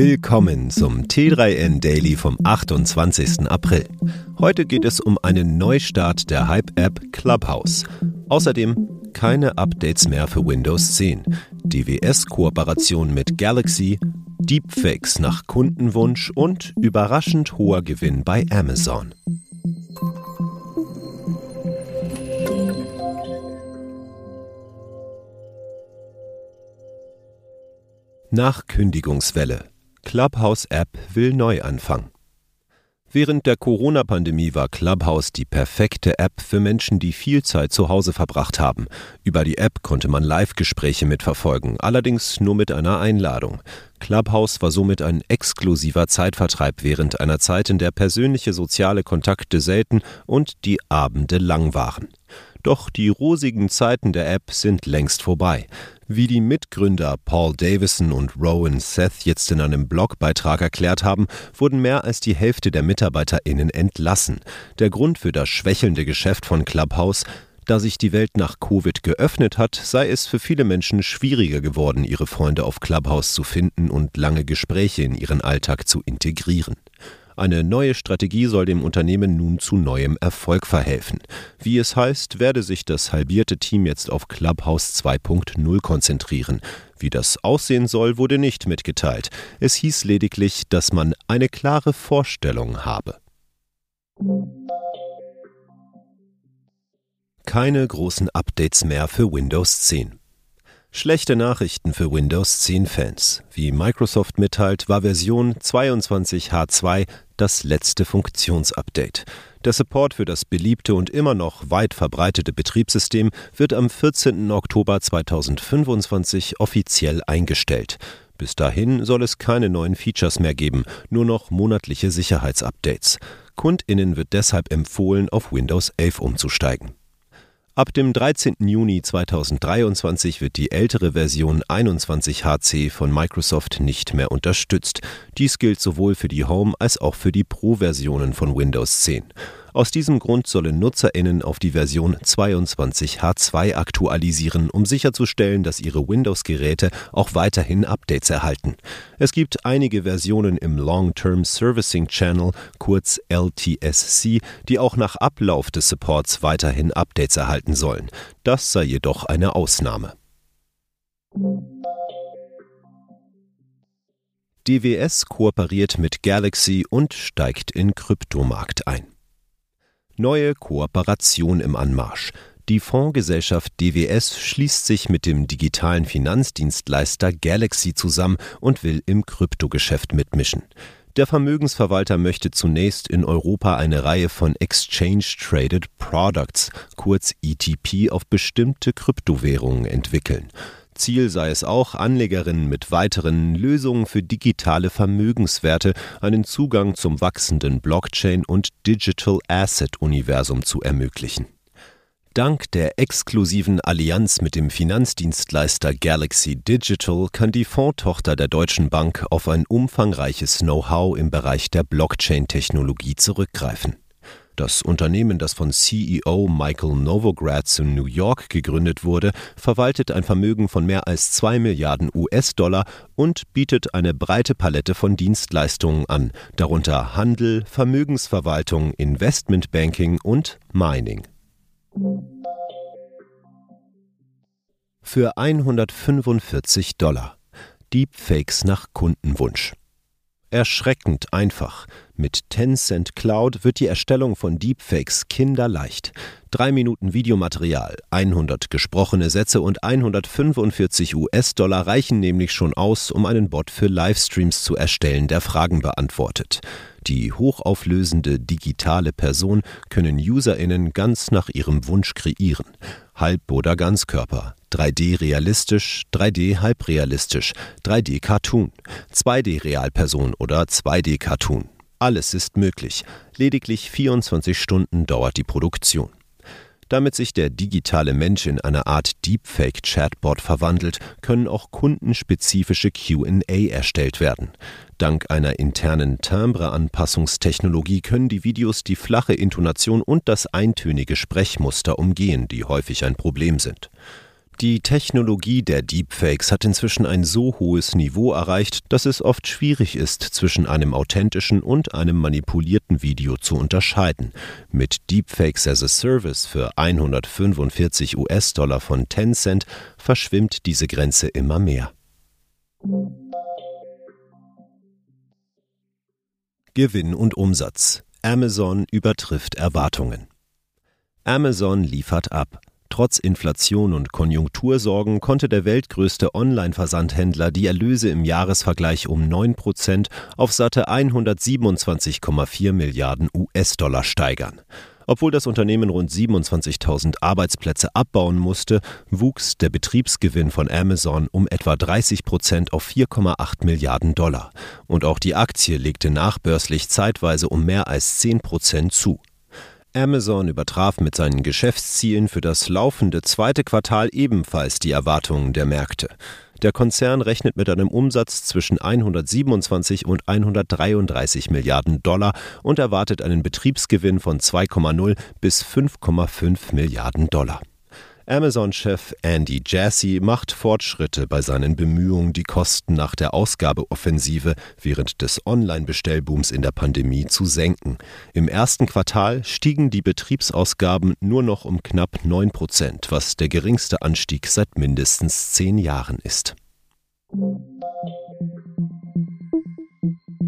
Willkommen zum T3N Daily vom 28. April. Heute geht es um einen Neustart der Hype-App Clubhouse. Außerdem keine Updates mehr für Windows 10, DWS-Kooperation mit Galaxy, Deepfakes nach Kundenwunsch und überraschend hoher Gewinn bei Amazon. Nach Kündigungswelle. Clubhouse-App will Neuanfang. Während der Corona-Pandemie war Clubhouse die perfekte App für Menschen, die viel Zeit zu Hause verbracht haben. Über die App konnte man Live-Gespräche mitverfolgen, allerdings nur mit einer Einladung. Clubhouse war somit ein exklusiver Zeitvertreib während einer Zeit, in der persönliche soziale Kontakte selten und die Abende lang waren. Doch die rosigen Zeiten der App sind längst vorbei. Wie die Mitgründer Paul Davison und Rowan Seth jetzt in einem Blogbeitrag erklärt haben, wurden mehr als die Hälfte der MitarbeiterInnen entlassen. Der Grund für das schwächelnde Geschäft von Clubhouse da sich die Welt nach Covid geöffnet hat, sei es für viele Menschen schwieriger geworden, ihre Freunde auf Clubhouse zu finden und lange Gespräche in ihren Alltag zu integrieren. Eine neue Strategie soll dem Unternehmen nun zu neuem Erfolg verhelfen. Wie es heißt, werde sich das halbierte Team jetzt auf Clubhouse 2.0 konzentrieren. Wie das aussehen soll, wurde nicht mitgeteilt. Es hieß lediglich, dass man eine klare Vorstellung habe. Keine großen Updates mehr für Windows 10. Schlechte Nachrichten für Windows 10 Fans. Wie Microsoft mitteilt, war Version 22H2 das letzte Funktionsupdate. Der Support für das beliebte und immer noch weit verbreitete Betriebssystem wird am 14. Oktober 2025 offiziell eingestellt. Bis dahin soll es keine neuen Features mehr geben, nur noch monatliche Sicherheitsupdates. Kundinnen wird deshalb empfohlen, auf Windows 11 umzusteigen. Ab dem 13. Juni 2023 wird die ältere Version 21HC von Microsoft nicht mehr unterstützt. Dies gilt sowohl für die Home- als auch für die Pro-Versionen von Windows 10. Aus diesem Grund sollen NutzerInnen auf die Version 22H2 aktualisieren, um sicherzustellen, dass ihre Windows-Geräte auch weiterhin Updates erhalten. Es gibt einige Versionen im Long-Term Servicing Channel, kurz LTSC, die auch nach Ablauf des Supports weiterhin Updates erhalten sollen. Das sei jedoch eine Ausnahme. DWS kooperiert mit Galaxy und steigt in Kryptomarkt ein. Neue Kooperation im Anmarsch. Die Fondsgesellschaft DWS schließt sich mit dem digitalen Finanzdienstleister Galaxy zusammen und will im Kryptogeschäft mitmischen. Der Vermögensverwalter möchte zunächst in Europa eine Reihe von Exchange Traded Products, kurz ETP, auf bestimmte Kryptowährungen entwickeln. Ziel sei es auch, Anlegerinnen mit weiteren Lösungen für digitale Vermögenswerte einen Zugang zum wachsenden Blockchain- und Digital Asset-Universum zu ermöglichen. Dank der exklusiven Allianz mit dem Finanzdienstleister Galaxy Digital kann die Fondtochter der Deutschen Bank auf ein umfangreiches Know-how im Bereich der Blockchain-Technologie zurückgreifen. Das Unternehmen, das von CEO Michael Novogratz in New York gegründet wurde, verwaltet ein Vermögen von mehr als 2 Milliarden US-Dollar und bietet eine breite Palette von Dienstleistungen an, darunter Handel, Vermögensverwaltung, Investmentbanking und Mining. Für 145 Dollar. Deepfakes nach Kundenwunsch. Erschreckend einfach. Mit Tencent Cloud wird die Erstellung von Deepfakes kinderleicht. Drei Minuten Videomaterial, 100 gesprochene Sätze und 145 US-Dollar reichen nämlich schon aus, um einen Bot für Livestreams zu erstellen, der Fragen beantwortet. Die hochauflösende digitale Person können UserInnen ganz nach ihrem Wunsch kreieren. Halb- oder Ganzkörper, 3D realistisch, 3D halbrealistisch, 3D Cartoon, 2D Realperson oder 2D Cartoon. Alles ist möglich. Lediglich 24 Stunden dauert die Produktion. Damit sich der digitale Mensch in eine Art Deepfake-Chatbot verwandelt, können auch kundenspezifische QA erstellt werden. Dank einer internen Timbre-Anpassungstechnologie können die Videos die flache Intonation und das eintönige Sprechmuster umgehen, die häufig ein Problem sind. Die Technologie der Deepfakes hat inzwischen ein so hohes Niveau erreicht, dass es oft schwierig ist, zwischen einem authentischen und einem manipulierten Video zu unterscheiden. Mit Deepfakes as a Service für 145 US-Dollar von Tencent verschwimmt diese Grenze immer mehr. Gewinn und Umsatz. Amazon übertrifft Erwartungen. Amazon liefert ab. Trotz Inflation und Konjunktursorgen konnte der weltgrößte Online-Versandhändler die Erlöse im Jahresvergleich um 9 Prozent auf satte 127,4 Milliarden US-Dollar steigern. Obwohl das Unternehmen rund 27.000 Arbeitsplätze abbauen musste, wuchs der Betriebsgewinn von Amazon um etwa 30 Prozent auf 4,8 Milliarden Dollar. Und auch die Aktie legte nachbörslich zeitweise um mehr als 10 Prozent zu. Amazon übertraf mit seinen Geschäftszielen für das laufende zweite Quartal ebenfalls die Erwartungen der Märkte. Der Konzern rechnet mit einem Umsatz zwischen 127 und 133 Milliarden Dollar und erwartet einen Betriebsgewinn von 2,0 bis 5,5 Milliarden Dollar. Amazon-Chef Andy Jassy macht Fortschritte bei seinen Bemühungen, die Kosten nach der Ausgabeoffensive während des Online-Bestellbooms in der Pandemie zu senken. Im ersten Quartal stiegen die Betriebsausgaben nur noch um knapp 9 Prozent, was der geringste Anstieg seit mindestens zehn Jahren ist.